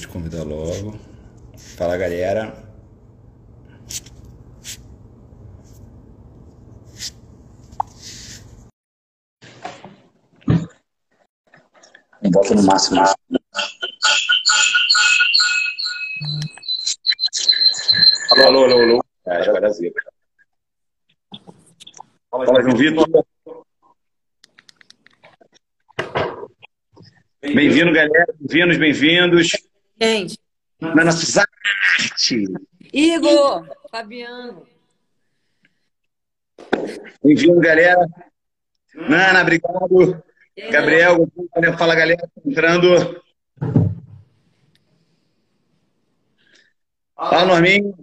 te convidar logo. Fala galera. Bota no máximo. Alô, alô, alô, alô. É, dar zica. Fala, João Vitor. Bem-vindo, galera. Bem-vindos, bem-vindos. Gente. Na nossa arte. Igor, Fabiano. Bem-vindo, galera. Nana, obrigado. Gabriel, fala, galera. Entrando. Fala, Norminho.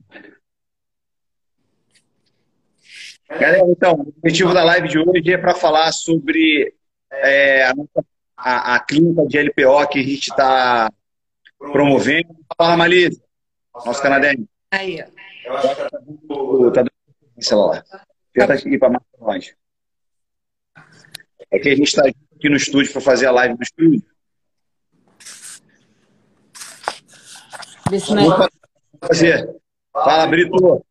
Galera, então, o objetivo da live de hoje é para falar sobre é, a, a, a, clínica de LPO que a gente está promovendo. Fala, Malise, nosso canadense. Aí, ó. Eu acho que tá dando, tá dando celular. Tenta ir para mais longe. É que a gente está aqui no estúdio para fazer a live no estúdio. É... fazer. Fala, Brito.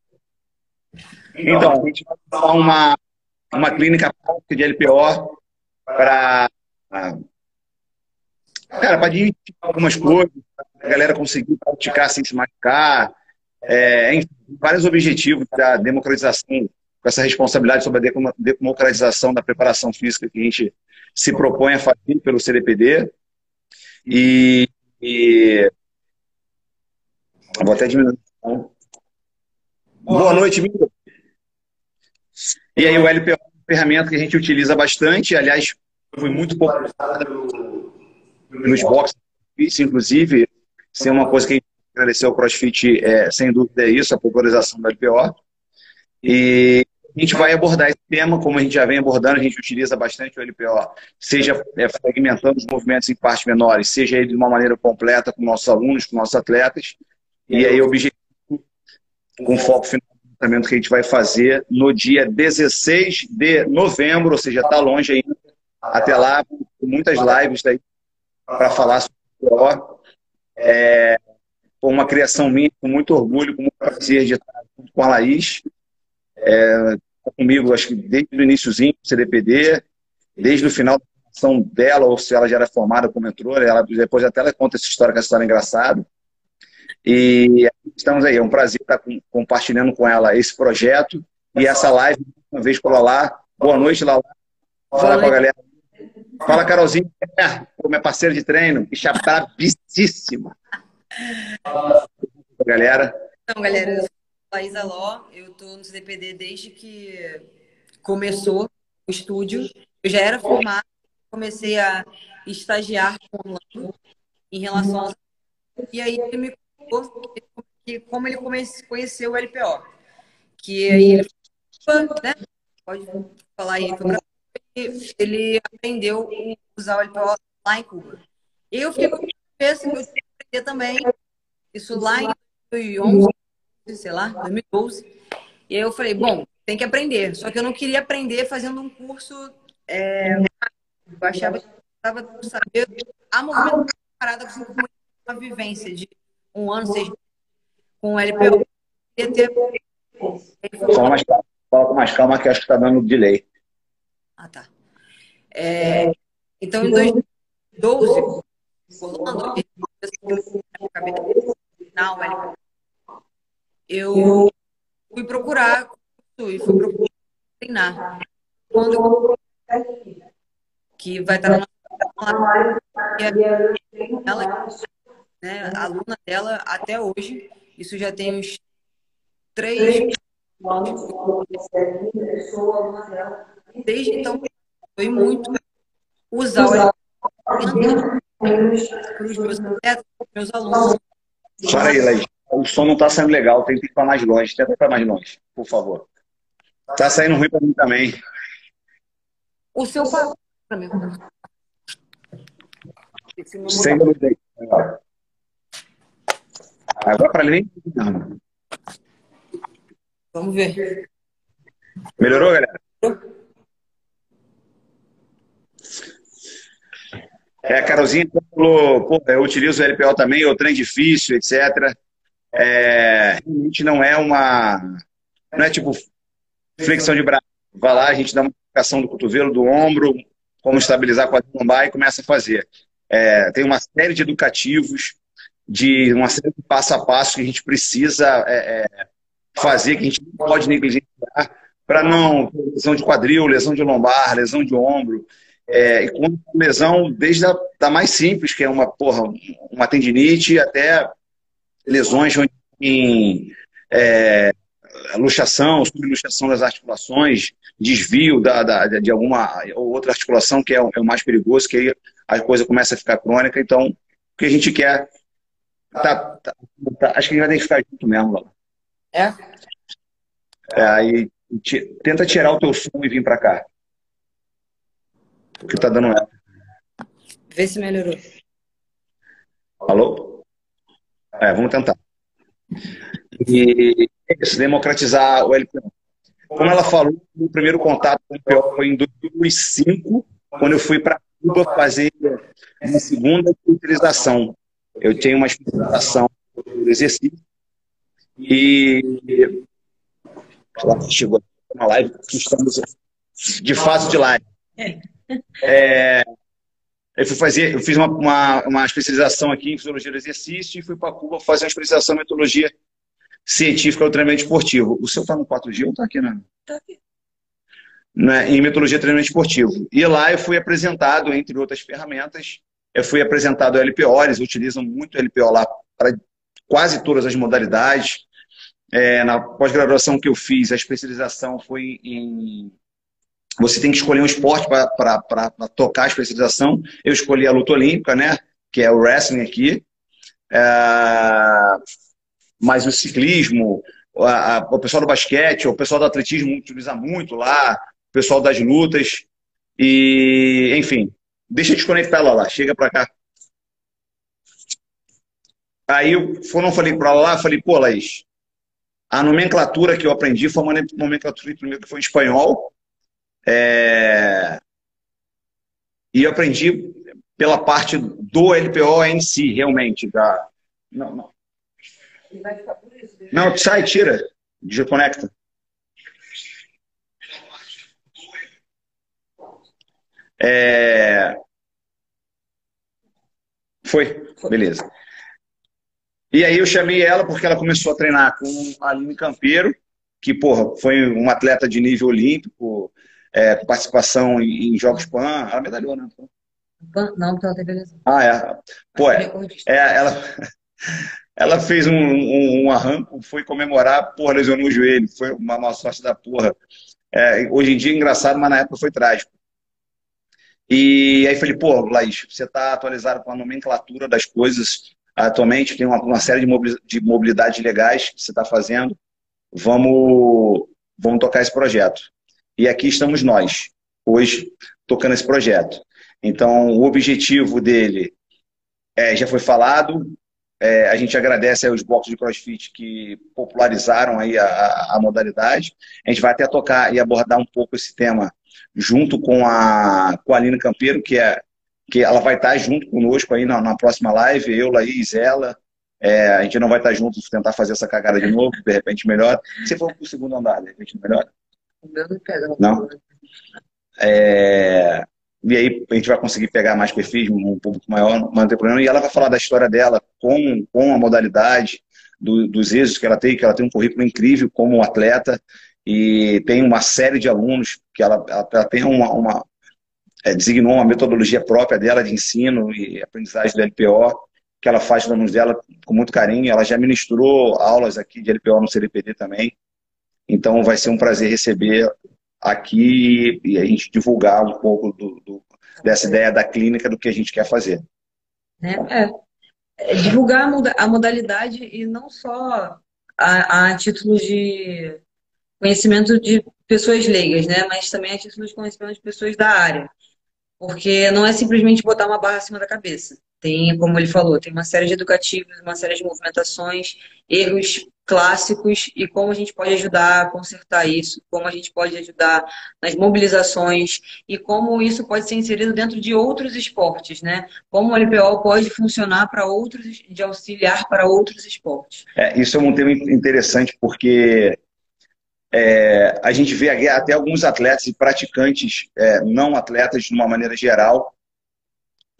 Então, a gente vai fazer uma, uma clínica de LPO para cara, para algumas coisas, a galera conseguir praticar sem se machucar, é, enfim, vários objetivos da democratização, com essa responsabilidade sobre a democratização da preparação física que a gente se propõe a fazer pelo CDPD. E, e... vou até diminuir. Boa noite, Miro. E aí o LPO é uma ferramenta que a gente utiliza bastante, aliás, foi muito popularizada nos boxes, inclusive, é uma coisa que a gente agradeceu ao CrossFit, é, sem dúvida é isso, a popularização do LPO. E a gente vai abordar esse tema, como a gente já vem abordando, a gente utiliza bastante o LPO, seja é, fragmentando os movimentos em partes menores, seja de uma maneira completa com nossos alunos, com nossos atletas. E aí o objetivo, com foco final no tratamento que a gente vai fazer no dia 16 de novembro, ou seja, está longe ainda. Até lá, muitas lives aí para falar sobre o. É, foi uma criação minha, com muito orgulho, com muito prazer de estar junto com a Laís. É, comigo, acho que desde o iníciozinho do CDPD, desde o final da formação dela, ou se ela já era formada como entrou, ela, depois até ela conta essa história, que é uma história engraçada. E estamos aí, é um prazer estar compartilhando com ela esse projeto e essa live, uma vez por lá. Boa noite, Lala. Fala com a galera. Fala, Carolzinha, é parceira de treino, bicha brabíssima. Galera. Então, galera, Laís Aló, eu estou no CDPD desde que começou o estúdio. Eu já era formada, comecei a estagiar com o em relação a... E aí ele me contou como ele conheceu o LPO. Que aí ele né? pode falar aí, ele aprendeu a usar o LPO lá em Cuba. Eu fiquei com assim, eu tinha que aprender também isso lá em 2011 sei lá, 2012. E aí eu falei, bom, tem que aprender. Só que eu não queria aprender fazendo um curso. É, eu achava que estava saber a movimentação parada com uma vivência de um ano, seis meses com o LPO. Ter... Fala mais calma, mais calma que acho que está dando delay. Ah, tá. É, então, em 2012, Orlando, eu fui procurar e fui procurar treinar. Quando eu... que vai estar na nossa ela, né, aluna dela até hoje, isso já tem uns três Desde então, foi muito usar o para os meus atletas, meus alunos. Para aí, Laís o som não está saindo legal, tem que ir para mais longe. Tenta ir para mais longe, por favor. Está saindo ruim para mim também. O seu para mim. Sem dúvida. Agora para mim. Vamos ver. Melhorou, galera? É, Carolzinha falou, eu utilizo o LPO também, o trem difícil, etc. É, realmente não é uma. Não é tipo flexão de braço. Vai lá, a gente dá uma aplicação do cotovelo, do ombro, como estabilizar a lombar e começa a fazer. É, tem uma série de educativos, de uma série de passo a passo que a gente precisa é, é fazer, que a gente não pode negligenciar para não lesão de quadril, lesão de lombar, lesão de ombro. É, e com lesão desde a da mais simples, que é uma, porra, uma tendinite, até lesões em é, luxação, subluxação das articulações, desvio da, da, de alguma ou outra articulação, que é o, é o, mais perigoso, que aí a coisa começa a ficar crônica. Então, o que a gente quer. Tá, tá, tá, acho que a gente vai ter que ficar junto mesmo, Vala. É? é aí tenta tirar o teu som e vir para cá. Porque tá dando erro. Vê se melhorou. Alô? É, vamos tentar. E isso, democratizar o LPO. Como ela falou, o primeiro contato com o LPO foi em 2005, quando eu fui para Cuba fazer uma segunda utilização. Eu tinha uma especialização do exercício e ela chegou uma live que estamos de fase de live. É, eu fui fazer, eu fiz uma, uma, uma, especialização aqui em fisiologia do exercício e fui para Cuba fazer uma especialização em metodologia científica do treinamento esportivo. O seu está no 4G ou está aqui, né? Está aqui. Né, em metodologia de treinamento esportivo. E lá eu fui apresentado, entre outras ferramentas, eu fui apresentado a LPO, eles utilizam muito LPO lá para quase todas as modalidades. É, na pós-graduação que eu fiz, a especialização foi em. Você tem que escolher um esporte para tocar a especialização. Eu escolhi a luta olímpica, né? Que é o wrestling aqui. É, mas o ciclismo, a, a, o pessoal do basquete, o pessoal do atletismo utiliza muito lá, o pessoal das lutas. E, enfim, deixa eu desconectar ela lá, chega para cá. Aí eu não falei para lá, falei, pô, Laís, a nomenclatura que eu aprendi foi uma nomenclatura que foi em espanhol. É... E eu aprendi pela parte do LPO em si, realmente. Da... Não, não. Não, sai, tira. Desconecta. É... Foi, beleza. E aí eu chamei ela porque ela começou a treinar com a Aline Campeiro, que, porra, foi um atleta de nível olímpico, é, participação em, Jogos Pan. Ela medalhou, né? Não, porque ela teve lesão. Ah, é. Pô, é, é, ela, ela fez um, um, um, arranco, foi comemorar, porra, lesionou o joelho. Foi uma má sorte da porra. É, hoje em dia é engraçado, mas na época foi trágico. E aí falei, pô, Laís, você está atualizado com a nomenclatura das coisas atualmente, tem uma, uma série de mobilidades legais que você está fazendo. Vamos, vamos tocar esse projeto. E aqui estamos nós, hoje, tocando esse projeto. Então, o objetivo dele é, já foi falado. É, a gente agradece aos blocos de CrossFit que popularizaram aí a, a, modalidade. A gente vai até tocar e abordar um pouco esse tema junto com a, com a Aline Campeiro, que é que ela vai estar junto conosco aí na, na próxima live, eu, Laís, ela. É, a gente não vai estar junto tentar fazer essa cagada de novo, de repente melhor. Se for para o segundo andar, de repente Não? É, e aí a gente vai conseguir pegar mais perfis, um público maior, não tem problema. E ela vai falar da história dela com, com a modalidade, do, dos êxitos que ela tem, que ela tem um currículo incrível como atleta e tem uma série de alunos que ela, ela, ela tem uma, uma, é, designou uma metodologia própria dela de ensino e aprendizagem do LPO, que ela faz com os alunos dela com muito carinho. Ela já ministrou aulas aqui de LPO no CDPD também. Então vai ser um prazer receber aqui e a gente divulgar um pouco do, do, dessa ideia da clínica do que a gente quer fazer. É, é, é divulgar a modalidade e não só a, a título de conhecimento de pessoas leigas, né? Mas também a título de conhecimento de pessoas da área. Porque não é simplesmente botar uma barra acima da cabeça. Tem, como ele falou, tem uma série de educativos, uma série de movimentações, erros clássicos e como a gente pode ajudar a consertar isso, como a gente pode ajudar nas mobilizações e como isso pode ser inserido dentro de outros esportes, né? Como o LPO pode funcionar para outros, de auxiliar para outros esportes. É, isso é um tema interessante porque é, a gente vê até alguns atletas e praticantes, é, não atletas de uma maneira geral,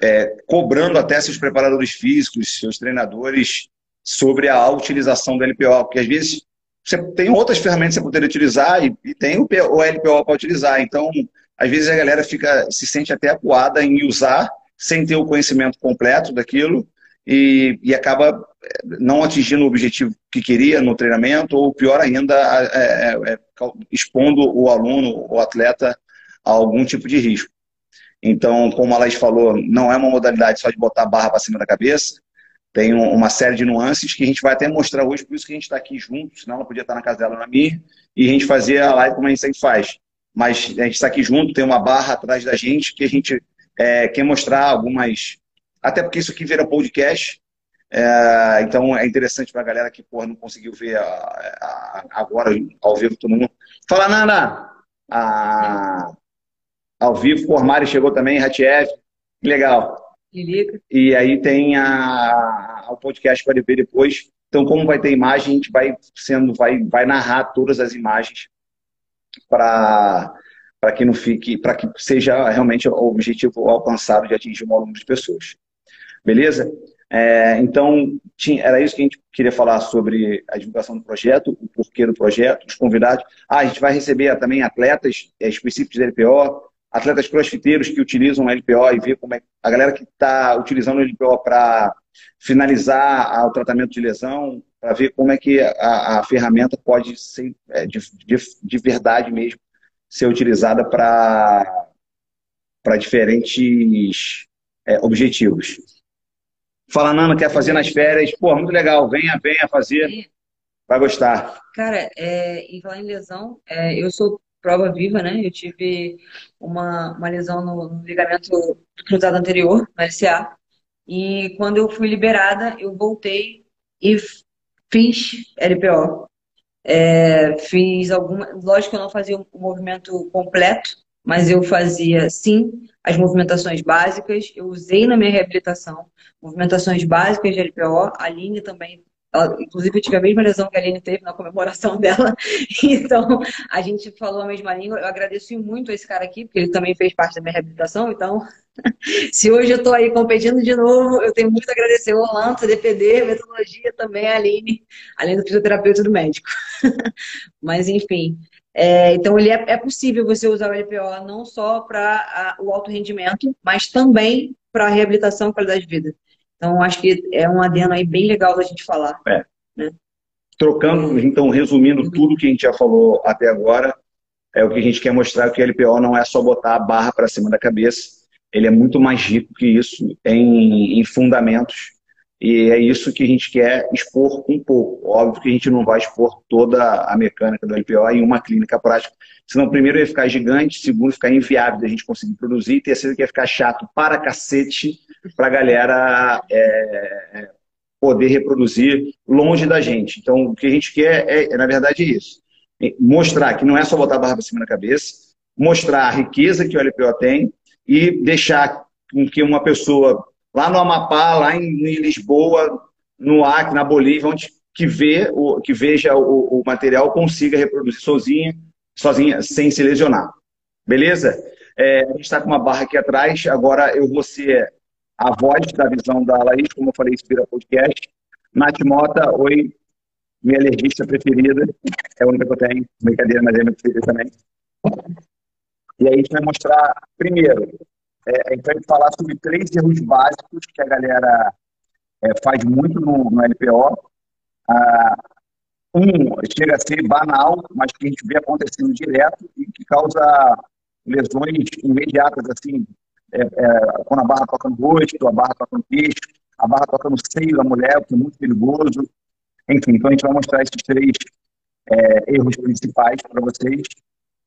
é, cobrando até seus preparadores físicos, seus treinadores, sobre a utilização do LPO, porque às vezes você tem outras ferramentas você poderia utilizar e, e tem o, o LPO para utilizar. Então, às vezes a galera fica se sente até acuada em usar sem ter o conhecimento completo daquilo e, e acaba eh, não atingindo o objetivo que queria no treinamento ou pior ainda é, é, é, expondo o aluno, o atleta a algum tipo de risco. Então, como a Laís falou, não é uma modalidade só de botar a barra para cima da cabeça, tem uma série de nuances que a gente vai até mostrar hoje, por isso que a gente está aqui junto, senão ela podia estar na casa dela na minha, e a gente fazia a live como a gente sempre faz. Mas a gente está aqui junto, tem uma barra atrás da gente que a gente é, quer mostrar algumas. Até porque isso aqui vira podcast, é, então é interessante para a galera que porra, não conseguiu ver a, a, agora ao vivo todo mundo. Fala, Nana! A, ao vivo, Mari chegou também, Ratiev. Legal. E aí tem a, o podcast para ver depois. Então, como vai ter imagem, a gente vai sendo, vai, vai narrar todas as imagens para para que não fique, para que seja realmente o objetivo alcançado de atingir o maior número de pessoas. Beleza? É, então, tinha, era isso que a gente queria falar sobre a divulgação do projeto, o porquê do projeto, os convidados. Ah, a gente vai receber também atletas é, específicos da LPO, atletas crossfiteiros que utilizam o LPO e ver como é a galera que está utilizando o LPO para finalizar o tratamento de lesão, para ver como é que a, a ferramenta pode ser é, de, de, de, verdade mesmo ser utilizada para para diferentes é, objetivos. Fala, Nana, quer fazer nas férias? Pô, muito legal, venha, venha fazer. Vai gostar. Cara, é, em falar em lesão, é, eu sou prova viva, né? Eu tive uma, uma lesão no, no ligamento cruzado anterior, no LCA. E quando eu fui liberada, eu voltei e fiz LPO. É, fiz alguma. Lógico que eu não fazia o movimento completo, mas eu fazia sim as movimentações básicas. Eu usei na minha reabilitação movimentações básicas de LPO. A Aline também ela, inclusive, eu tive a mesma lesão que a Aline teve na comemoração dela. Então, a gente falou a mesma língua. Eu agradeço muito a esse cara aqui, porque ele também fez parte da minha reabilitação. Então, se hoje eu estou aí competindo de novo, eu tenho muito a agradecer o Orlando, CDPD, metodologia também, a Aline, além do fisioterapeuta e do médico. Mas, enfim. É, então, ele é, é, possível você usar o LPO não só para o alto rendimento, mas também para a reabilitação e qualidade de vida. Então, acho que é um adendo aí bem legal da gente falar. É. Né? Trocando, então, resumindo uhum. tudo que a gente já falou até agora, é o que a gente quer mostrar que o LPO não é só botar a barra para cima da cabeça, ele é muito mais rico que isso em, em fundamentos. E é isso que a gente quer expor um pouco. Óbvio que a gente não vai expor toda a mecânica do LPO em uma clínica prática. Senão, primeiro, ia ficar gigante, segundo, ficar inviável da gente conseguir produzir, e terceiro, que ia ficar chato para cacete para a galera é, poder reproduzir longe da gente. Então, o que a gente quer é, é na verdade, isso. Mostrar que não é só botar a barra para cima da cabeça, mostrar a riqueza que o LPO tem e deixar com que uma pessoa lá no Amapá, lá em, em Lisboa, no Acre, na Bolívia, onde que, vê, o, que veja o, o material consiga reproduzir sozinha, sozinha, sem se lesionar. Beleza? É, a gente está com uma barra aqui atrás, agora eu vou ser a voz da visão da Laís, como eu falei, inspira podcast. Nath Mota, oi, minha alergista preferida, é a única que eu tenho, brincadeira, mas é minha preferida também. E aí a gente vai mostrar, primeiro, é, a gente vai falar sobre três erros básicos que a galera é, faz muito no, no LPO. Ah, um chega a ser banal, mas que a gente vê acontecendo direto e que causa lesões imediatas, assim, é, é, quando a barra toca no rosto, a barra toca no queixo, a barra toca no seio da mulher, o que é muito perigoso. Enfim, então a gente vai mostrar esses três é, erros principais para vocês.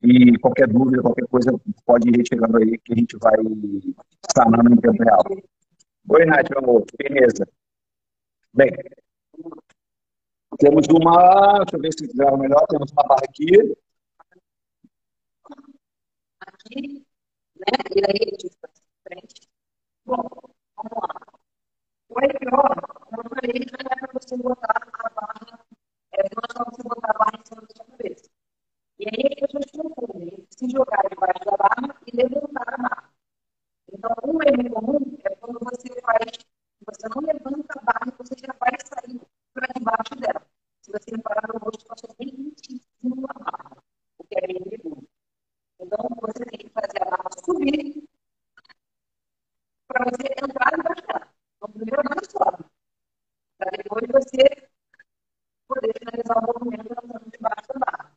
E qualquer dúvida, qualquer coisa, pode ir retirando aí que a gente vai sanando em tempo real. Oi, Nath, meu amor. Beleza. Bem, temos uma. Deixa eu ver se grava melhor. Temos uma barra aqui. Aqui, né? E aí, tipo, frente. Bom, vamos lá. O IPO, como eu falei, não é para você botar a barra, é, não é só você botar a barra em cima da sua cabeça. E aí as pessoas confundem se jogar debaixo da barra e levantar a barra. Então, um erro comum é quando você faz, você não levanta a barra, você já vai sair para debaixo dela. Se você reparar no rosto, passa bem em cima da barra, o que é bem perigoso. Então, você tem que fazer a barra subir para você entrar debaixo dela. Então, primeiro a barra sobe, para depois você poder finalizar o movimento entrando debaixo da barra.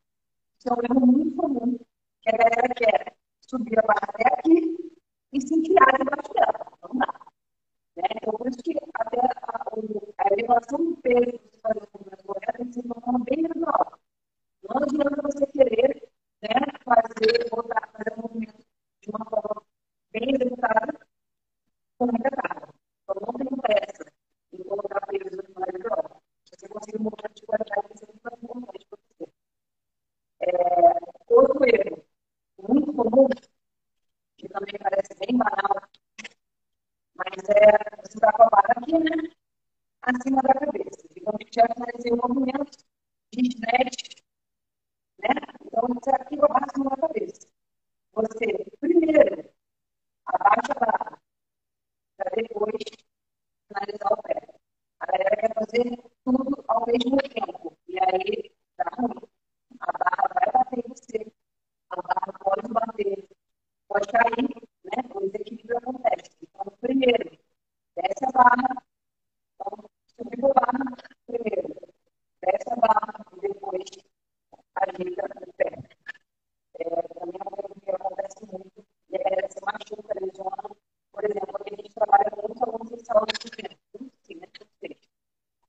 Isso é um erro muito comum, que a galera quer subir a barra até aqui e se enfiar debaixo dela. Não dá. Né? Então, por isso que até a, a elevação do peso que você faz o movimento correto tem que ser de uma forma bem gradual. Não adianta você querer né, fazer, voltar, fazer o movimento de uma forma bem executada com muita carga. Então, não tem pressa em colocar peso no mais grau. Se você conseguir um movimento de qualidade, você tem que fazer um movimento para você. É, outro erro muito comum, que também parece bem banal, mas é você está com a barra aqui, né? Acima da cabeça. Digamos que já finalizei o movimento de stretch, né? Então, você aqui com a barra acima da cabeça. Você, primeiro, abaixa a barra, para depois finalizar o pé. A galera quer fazer tudo ao mesmo tempo. E aí, dá ruim. A barra vai bater em você. A barra pode bater, pode cair, né? O desequilíbrio acontece. Então, primeiro, desce a barra. Então, subiu a barra, primeiro, desce a barra e depois ajeita o pé. É, também é uma coisa que acontece muito. E a galera se machuca, lesiona. Por exemplo, aqui a gente trabalha muito alunos de saúde suplemento. Sim, né?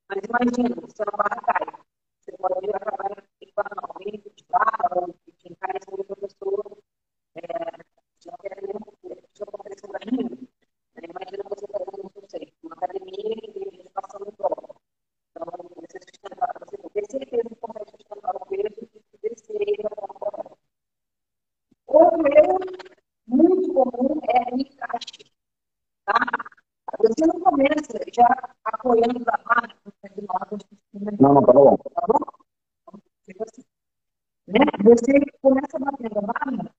Mas imagina, se a barra cai. Você pode acabar equipando alguém de barra ou quem cai em cima do professor. É, não quer dizer que isso aconteça para mim. Imagina você fazendo, não sei, uma academia e passando prova. Então, você sustentar, você ter certeza que consegue sustentar o peso e descer ele da forma correta. Outro erro muito comum é o encaixe. Tá? Você não começa já apoiando da barra. Não, não, tá bom. Tá bom? Fica assim. Né? Você começa batendo a barra,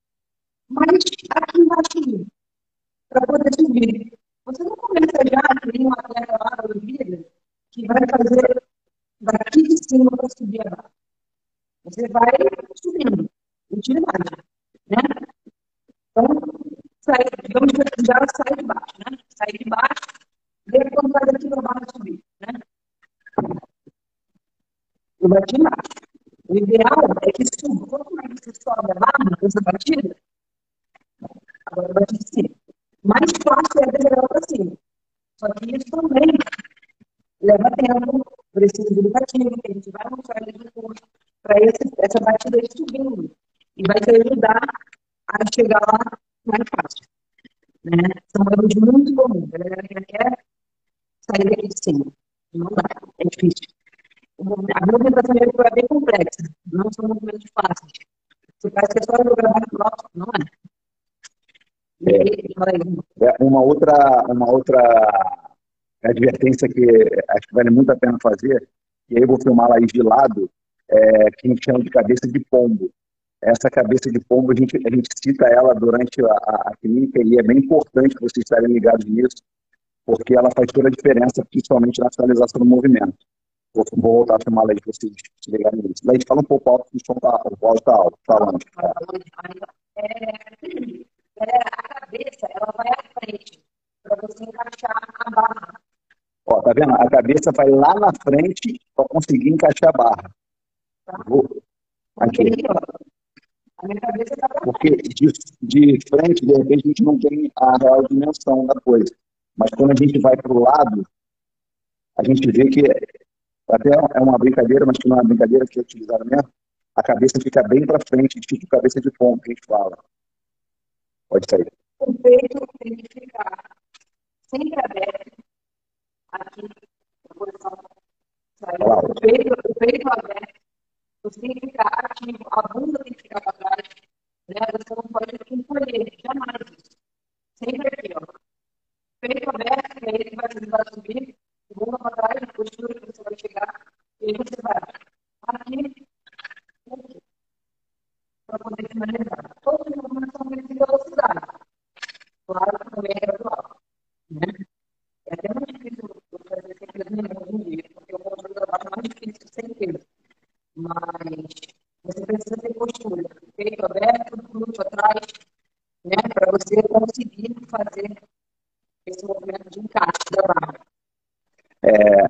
mas aqui embaixo, para poder subir. Você não começa já que nem um atleta lá da Olimpíada que vai fazer daqui de cima para subir a barra. Você vai subindo, utilidade. Né? Então, sai, digamos que já sai de baixo, né? Sai de baixo, vê quando vai daqui para baixo subir, né? Bati embaixo. O ideal é que suba. Quanto mais você sobe a barra, essa batida, agora bati de cima. Mais fácil é desenhar para cima. Só que isso também leva tempo, precisa de educativo, que a gente vai mostrar ali no curso, para essa batida ir subindo. E vai te ajudar a chegar lá mais fácil. Né? São erros muito comuns. A galera quer sair daqui de cima. Não dá, é difícil. A movimentação de é bem complexa, não são movimentos fáceis. Você parece que é só jogar mais próximo, não é? É, é uma outra, uma outra advertência que acho que vale muito a pena fazer, e aí eu vou filmar lá de lado, é, que a gente chama de cabeça de pombo. Essa cabeça de pombo, a gente, a gente cita ela durante a, a, a clínica e é bem importante vocês estarem ligados nisso, porque ela faz toda a diferença, principalmente na finalização do movimento. Vou, vou voltar a filmar lá para vocês se ligarem nisso. Daí fala um pouco alto, o som tá, está alto, falando. É, é, a cabeça, ela vai à frente, para você encaixar a barra. Ó, tá vendo? A cabeça vai lá na frente para conseguir encaixar a barra. Tá? Vou. Aqui. A minha cabeça está Porque de, de frente, de repente, a gente não tem a real dimensão da coisa. Mas quando a gente vai para o lado, a gente vê que até é uma brincadeira, mas que não é uma brincadeira que é utilizada mesmo. A cabeça fica bem para frente, tipo cabeça de pombo, que a gente fala. Pode sair. O peito tem que ficar sempre aberto, aqui, na posição o peito, o peito aberto, você tem que ficar ativo, a bunda tem que ficar para trás, né? Você não pode encolher, jamais isso. Sempre aqui, ó. Peito aberto, que aí ele vai te ajudar a subir, bunda para trás, a postura que você vai chegar, e aí você vai aqui, aqui, para poder finalizar. Todos os movimentos são de velocidade. Claro que também é gradual. Né? É até muito difícil fazer sem peso nenhum hoje em dia, porque o controle da baixa é mais difícil sem peso. Mas você precisa ter postura, peito aberto, glúteo atrás, né, para você conseguir fazer esse movimento de encaixe da barra. É,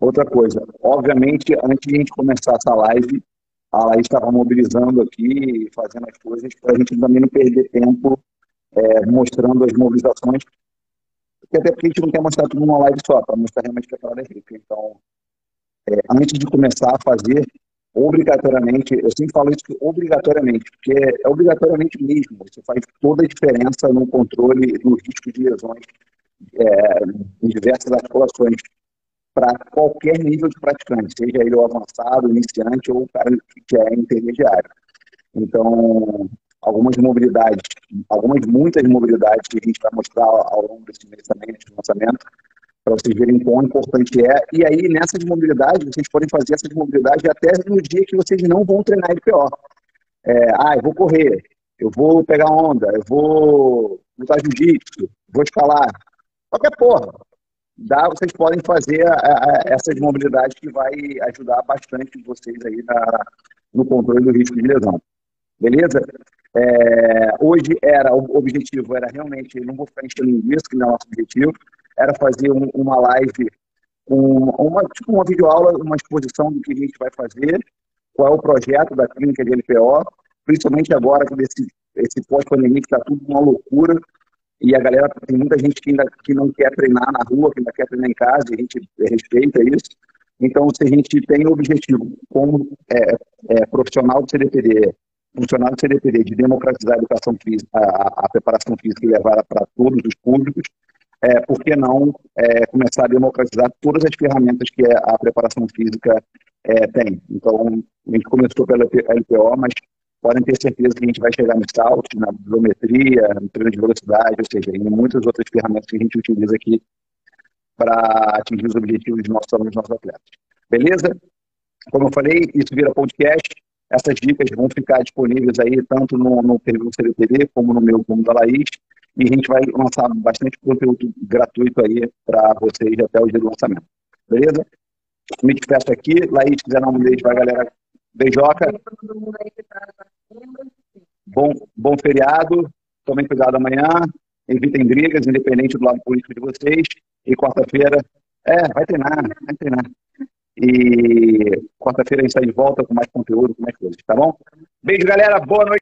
outra coisa, obviamente, antes de a gente começar essa live, a Laís estava mobilizando aqui, fazendo as coisas, para a gente também não perder tempo é, mostrando as mobilizações, até porque a gente não quer mostrar tudo numa live só, para mostrar realmente que a parada é rica. Então, é, antes de começar a fazer, obrigatoriamente, eu sempre falo isso obrigatoriamente, porque é obrigatoriamente mesmo, isso faz toda a diferença no controle do risco de lesões é, em diversas articulações, para qualquer nível de praticante, seja ele o avançado, iniciante ou o cara que é intermediário. Então, algumas mobilidades, algumas, muitas mobilidades que a gente vai mostrar ao longo desse mês também, lançamento, para vocês verem quão importante é. E aí, nessas mobilidades, vocês podem fazer essas mobilidades até no dia que vocês não vão treinar LPO. É, ah, eu vou correr, eu vou pegar onda, eu vou lutar jiu-jitsu, vou escalar. Qualquer porra. Dá, vocês podem fazer a, a, essas mobilidades que vai ajudar bastante vocês aí na, no controle do risco de lesão. Beleza? É, hoje era, o objetivo era realmente, não vou ficar enchendo isso, que não é o nosso objetivo, era fazer um, uma live com uma, tipo uma videoaula, uma exposição do que a gente vai fazer, qual é o projeto da clínica de LPO, principalmente agora com esse, esse pós-pandemia que está tudo uma loucura, e a galera, tem muita gente que ainda que não quer treinar na rua, que ainda quer treinar em casa, e a gente respeita isso. Então, se a gente tem o objetivo, como é, é, profissional do CDPD, funcionário do CDPD de democratizar a educação física, a, a preparação física e levar para todos os públicos, é, por que não é, começar a democratizar todas as ferramentas que a preparação física é, tem? Então, a gente começou pela LPO, mas podem ter certeza que a gente vai chegar no salto, na bibliometria, no treino de velocidade, ou seja, em muitas outras ferramentas que a gente utiliza aqui para atingir os objetivos dos nossos alunos, dos nossos atletas. Beleza? Como eu falei, isso vira podcast. Essas dicas vão ficar disponíveis aí tanto no, no perfil CDTV, como no meu, como da Laís. E a gente vai lançar bastante conteúdo gratuito aí para vocês até o dia do lançamento. Beleza? Me despeço aqui. Laís, quiser dar um beijo para a galera. Beijoca. Bom, bom feriado. Tomem cuidado amanhã. Evitem brigas, independente do lado político de vocês. E quarta-feira, é, vai treinar, vai treinar. E quarta-feira a gente está de volta com mais conteúdo, com mais coisas, tá bom? Beijo, galera. Boa noite.